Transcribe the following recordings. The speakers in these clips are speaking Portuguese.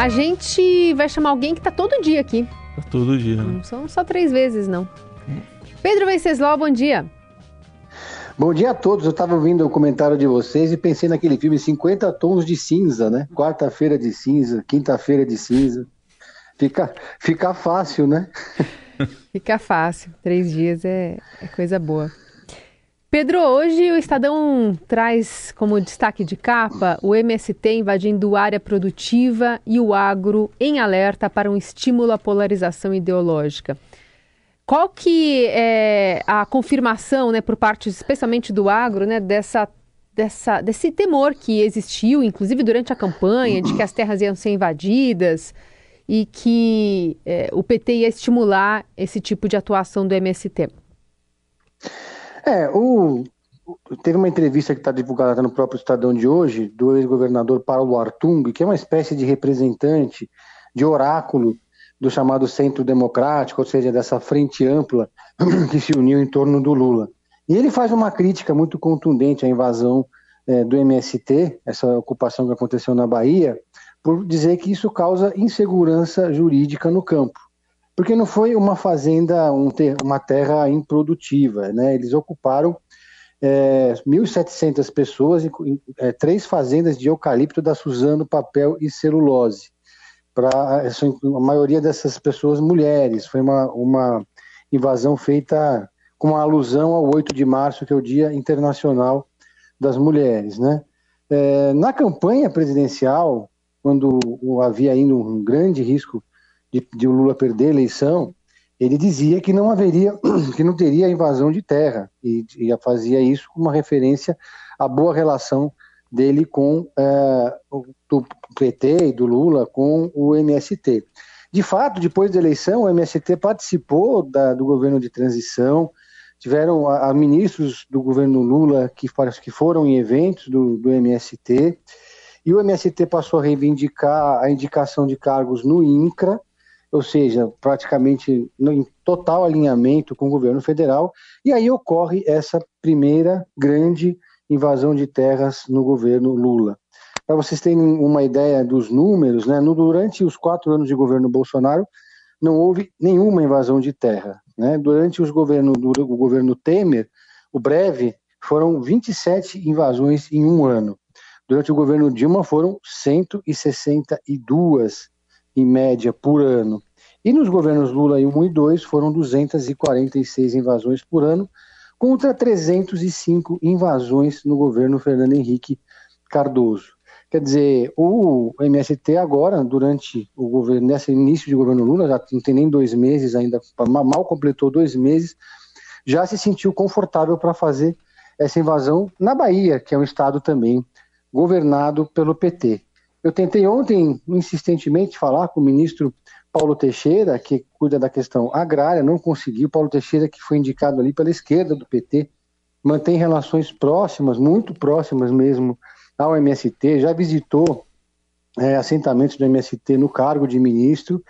A gente vai chamar alguém que está todo dia aqui. Tá todo dia. Né? Não são só três vezes, não. Pedro Venceslau, bom dia. Bom dia a todos. Eu estava ouvindo o comentário de vocês e pensei naquele filme 50 Tons de Cinza, né? Quarta-feira de cinza, quinta-feira de cinza. Fica, fica fácil, né? fica fácil. Três dias é, é coisa boa. Pedro, hoje o Estadão traz como destaque de capa o MST invadindo área produtiva e o agro em alerta para um estímulo à polarização ideológica. Qual que é a confirmação, né, por parte especialmente do agro, né, dessa, dessa, desse temor que existiu, inclusive durante a campanha, de que as terras iam ser invadidas e que é, o PT ia estimular esse tipo de atuação do MST? É, o, teve uma entrevista que está divulgada no próprio Estadão de hoje, do ex-governador Paulo Artung, que é uma espécie de representante, de oráculo do chamado Centro Democrático, ou seja, dessa frente ampla que se uniu em torno do Lula. E ele faz uma crítica muito contundente à invasão é, do MST, essa ocupação que aconteceu na Bahia, por dizer que isso causa insegurança jurídica no campo porque não foi uma fazenda, um ter, uma terra improdutiva, né? Eles ocuparam é, 1.700 pessoas e é, três fazendas de eucalipto da Suzano, papel e celulose. Para a maioria dessas pessoas mulheres. Foi uma, uma invasão feita com uma alusão ao 8 de março, que é o Dia Internacional das Mulheres, né? É, na campanha presidencial, quando havia ainda um grande risco de, de o Lula perder a eleição, ele dizia que não haveria, que não teria invasão de terra e, e fazia isso com uma referência à boa relação dele com é, o, do PT e do Lula com o MST. De fato, depois da eleição, o MST participou da, do governo de transição, tiveram a, a, ministros do governo Lula que, que foram em eventos do, do MST, e o MST passou a reivindicar a indicação de cargos no INCRA, ou seja, praticamente em total alinhamento com o governo federal, e aí ocorre essa primeira grande invasão de terras no governo Lula. Para vocês terem uma ideia dos números, né, durante os quatro anos de governo Bolsonaro, não houve nenhuma invasão de terra. Né? Durante os governo, o governo Temer, o breve, foram 27 invasões em um ano. Durante o governo Dilma foram 162 em média por ano. E nos governos Lula 1 e 2 foram 246 invasões por ano, contra 305 invasões no governo Fernando Henrique Cardoso. Quer dizer, o MST agora, durante o governo, nesse início de governo Lula, já não tem nem dois meses ainda, mal completou dois meses, já se sentiu confortável para fazer essa invasão na Bahia, que é um estado também governado pelo PT. Eu tentei ontem insistentemente falar com o ministro Paulo Teixeira, que cuida da questão agrária, não conseguiu. Paulo Teixeira, que foi indicado ali pela esquerda do PT, mantém relações próximas, muito próximas mesmo ao MST, já visitou é, assentamentos do MST no cargo de ministro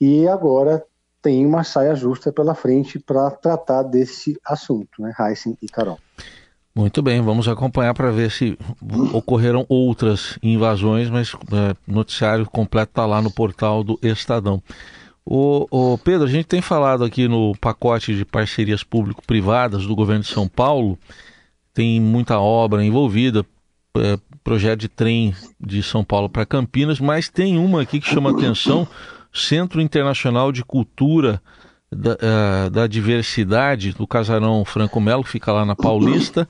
e agora tem uma saia justa pela frente para tratar desse assunto, né, Heisen e Carol. Muito bem, vamos acompanhar para ver se ocorreram outras invasões, mas é, noticiário completo está lá no portal do Estadão. O, o, Pedro, a gente tem falado aqui no pacote de parcerias público-privadas do governo de São Paulo, tem muita obra envolvida, é, projeto de trem de São Paulo para Campinas, mas tem uma aqui que chama atenção, Centro Internacional de Cultura da, uh, da diversidade do casarão Franco Melo, que fica lá na Paulista.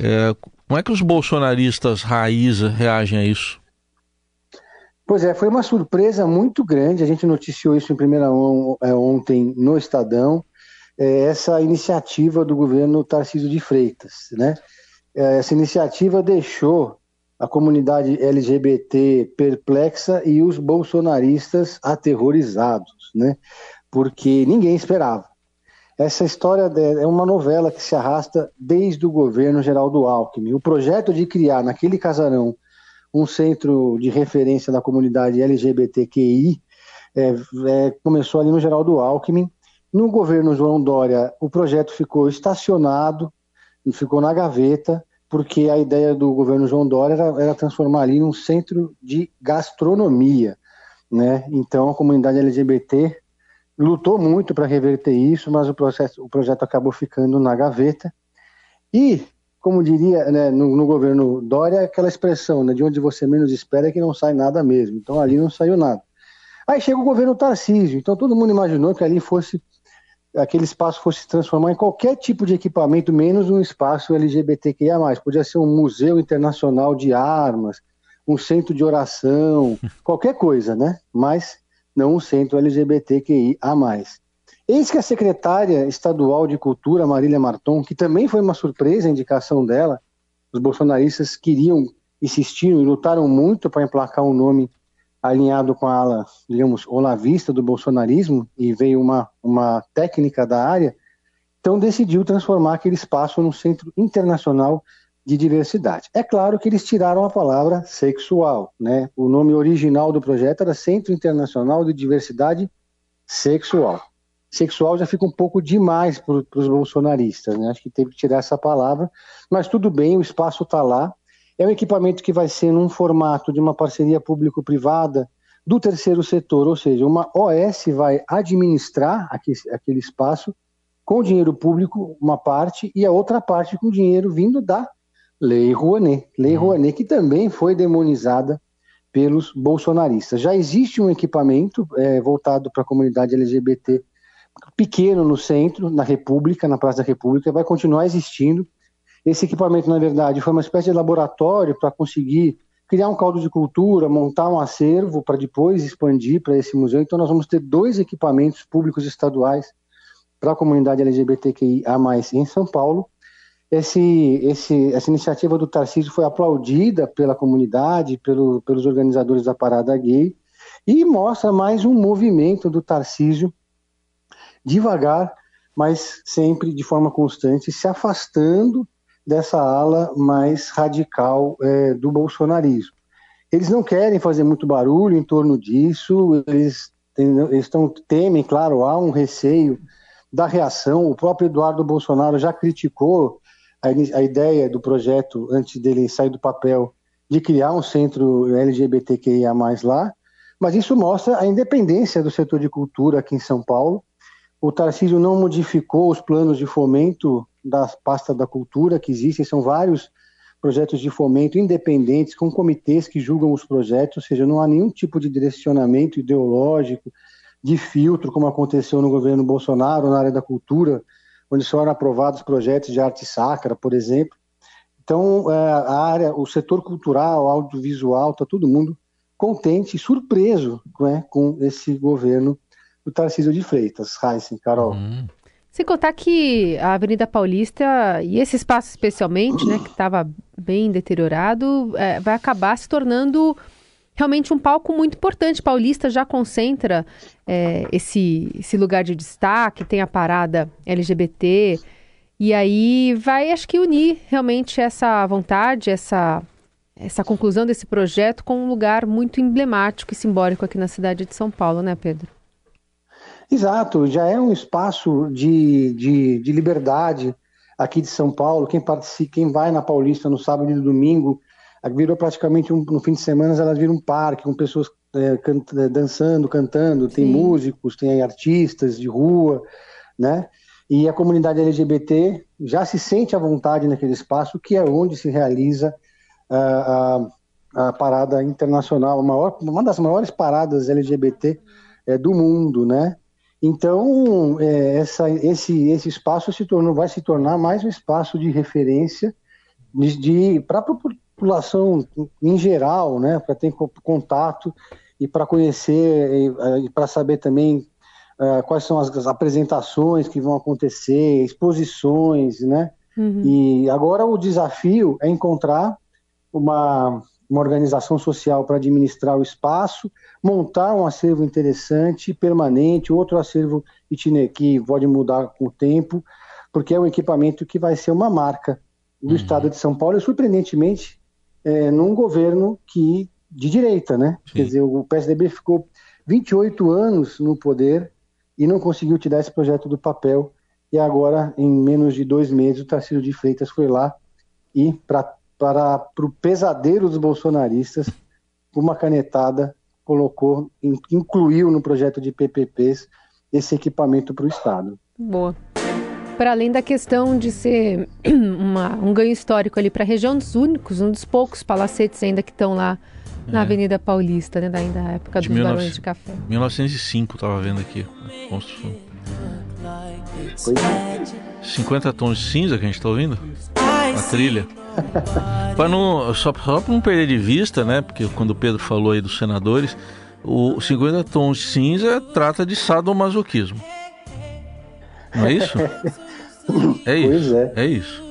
É, como é que os bolsonaristas raiz reagem a isso? Pois é, foi uma surpresa muito grande. A gente noticiou isso em primeira mão é, ontem no Estadão. É, essa iniciativa do governo Tarcísio de Freitas, né? Essa iniciativa deixou a comunidade LGBT perplexa e os bolsonaristas aterrorizados, né? Porque ninguém esperava. Essa história é uma novela que se arrasta desde o governo Geraldo Alckmin. O projeto de criar naquele casarão um centro de referência da comunidade LGBTQI é, é, começou ali no Geraldo Alckmin. No governo João Dória, o projeto ficou estacionado, ficou na gaveta, porque a ideia do governo João Dória era, era transformar ali num centro de gastronomia. né? Então a comunidade LGBT lutou muito para reverter isso, mas o, processo, o projeto acabou ficando na gaveta. E, como diria né, no, no, governo Dória, aquela expressão, né, de onde você menos espera é que não sai nada mesmo. Então ali não saiu nada. Aí chega o governo Tarcísio, então todo mundo imaginou que ali fosse aquele espaço fosse se transformar em qualquer tipo de equipamento, menos um espaço LGBTQIA+. Podia ser um museu internacional de armas, um centro de oração, qualquer coisa, né? Mas não um centro LGBTQIA+. Eis que a secretária estadual de Cultura, Marília Marton, que também foi uma surpresa a indicação dela, os bolsonaristas queriam, insistiram e lutaram muito para emplacar um nome alinhado com a ala, digamos, olavista do bolsonarismo, e veio uma, uma técnica da área, então decidiu transformar aquele espaço num centro internacional de diversidade. É claro que eles tiraram a palavra sexual, né? O nome original do projeto era Centro Internacional de Diversidade Sexual. Sexual já fica um pouco demais para os bolsonaristas, né? Acho que teve que tirar essa palavra, mas tudo bem, o espaço está lá. É um equipamento que vai ser num formato de uma parceria público-privada do terceiro setor, ou seja, uma OS vai administrar aquele, espaço com dinheiro público, uma parte, e a outra parte com dinheiro vindo da Lei Rouanet. Lei uhum. Rouanet que também foi demonizada pelos bolsonaristas. Já existe um equipamento é, voltado para a comunidade LGBT pequeno no centro, na República, na Praça da República, vai continuar existindo. Esse equipamento, na verdade, foi uma espécie de laboratório para conseguir criar um caldo de cultura, montar um acervo para depois expandir para esse museu. Então, nós vamos ter dois equipamentos públicos estaduais para a comunidade LGBTQIA+, em São Paulo, esse, esse, essa iniciativa do Tarcísio foi aplaudida pela comunidade, pelo, pelos organizadores da Parada Gay, e mostra mais um movimento do Tarcísio, devagar, mas sempre de forma constante, se afastando dessa ala mais radical é, do bolsonarismo. Eles não querem fazer muito barulho em torno disso, eles, têm, eles temem, claro, há um receio da reação. O próprio Eduardo Bolsonaro já criticou a, a ideia do projeto, antes dele sair do papel, de criar um centro LGBTQIA+, lá, mas isso mostra a independência do setor de cultura aqui em São Paulo. O Tarcísio não modificou os planos de fomento da pasta da cultura que existem, são vários projetos de fomento independentes, com comitês que julgam os projetos, ou seja, não há nenhum tipo de direcionamento ideológico, de filtro, como aconteceu no governo Bolsonaro na área da cultura, onde foram aprovados projetos de arte sacra, por exemplo. Então, é, a área, o setor cultural, audiovisual, está todo mundo contente e surpreso né, com esse governo do Tarcísio de Freitas. Heisen, Carol. Uhum. Sem contar que a Avenida Paulista, e esse espaço especialmente, né, que estava bem deteriorado, é, vai acabar se tornando realmente um palco muito importante. Paulista já concentra é, esse, esse lugar de destaque, tem a parada LGBT, e aí vai, acho que, unir realmente essa vontade, essa, essa conclusão desse projeto com um lugar muito emblemático e simbólico aqui na cidade de São Paulo, né, Pedro? Exato, já é um espaço de, de, de liberdade aqui de São Paulo. Quem participa, quem vai na Paulista no sábado e no domingo virou praticamente um, no fim de semana elas viram um parque com pessoas é, canta, é, dançando, cantando, tem Sim. músicos, tem artistas de rua, né? E a comunidade LGBT já se sente à vontade naquele espaço, que é onde se realiza a, a, a parada internacional, maior, uma das maiores paradas LGBT é, do mundo, né? Então, é, essa, esse, esse espaço se tornou, vai se tornar mais um espaço de referência de, de para população em geral, né, para ter contato e para conhecer e, e para saber também uh, quais são as, as, apresentações que vão acontecer, exposições, né? Uhum. E agora o desafio é encontrar uma, uma organização social para administrar o espaço, montar um acervo interessante, permanente, outro acervo que pode mudar com o tempo, porque é um equipamento que vai ser uma marca do uhum. estado de São Paulo e, surpreendentemente, é, num governo que de direita, né? Sim. Quer dizer, o PSDB ficou 28 anos no poder e não conseguiu tirar esse projeto do papel. E agora, em menos de dois meses, o Tarcísio de Freitas foi lá e, pra, para o pesadelo dos bolsonaristas, uma canetada, colocou, incluiu no projeto de PPPs esse equipamento para o Estado. Boa. Para além da questão de ser uma, um ganho histórico ali para a região dos únicos, um dos poucos palacetes ainda que estão lá na é. Avenida Paulista, né, da, da época de dos 19... Barões de Café. 1905, estava vendo aqui a construção. Pois é. 50 tons de cinza que a gente está ouvindo? A trilha. para não, só, só para não perder de vista, né? Porque quando o Pedro falou aí dos senadores, o 50 tons de cinza trata de sadomasoquismo. Não é isso? É isso. Pois é. É isso.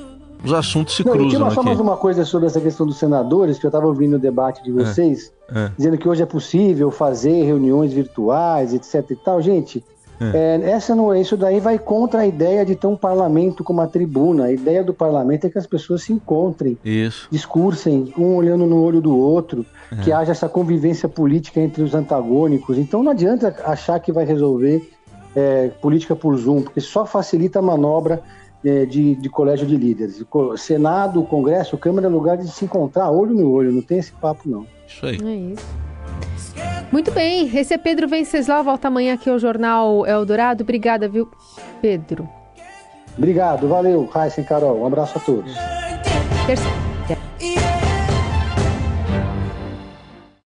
Os assuntos se não, cruzam. Eu queria só mais uma coisa sobre essa questão dos senadores, que eu estava ouvindo o debate de é, vocês, é, é. dizendo que hoje é possível fazer reuniões virtuais, etc e tal. Gente, é. É, essa não, isso daí vai contra a ideia de ter um parlamento como a tribuna. A ideia do parlamento é que as pessoas se encontrem, isso. discursem, um olhando no olho do outro, é. que haja essa convivência política entre os antagônicos. Então não adianta achar que vai resolver é, política por Zoom, porque só facilita a manobra é, de, de colégio de líderes. Senado, Congresso, Câmara é lugar de se encontrar olho no olho, não tem esse papo não. Isso aí. É isso. Muito bem, esse é Pedro Venceslau, volta amanhã aqui ao Jornal Eldorado. Obrigada, viu, Pedro? Obrigado, valeu, Raíssa e Carol. Um abraço a todos.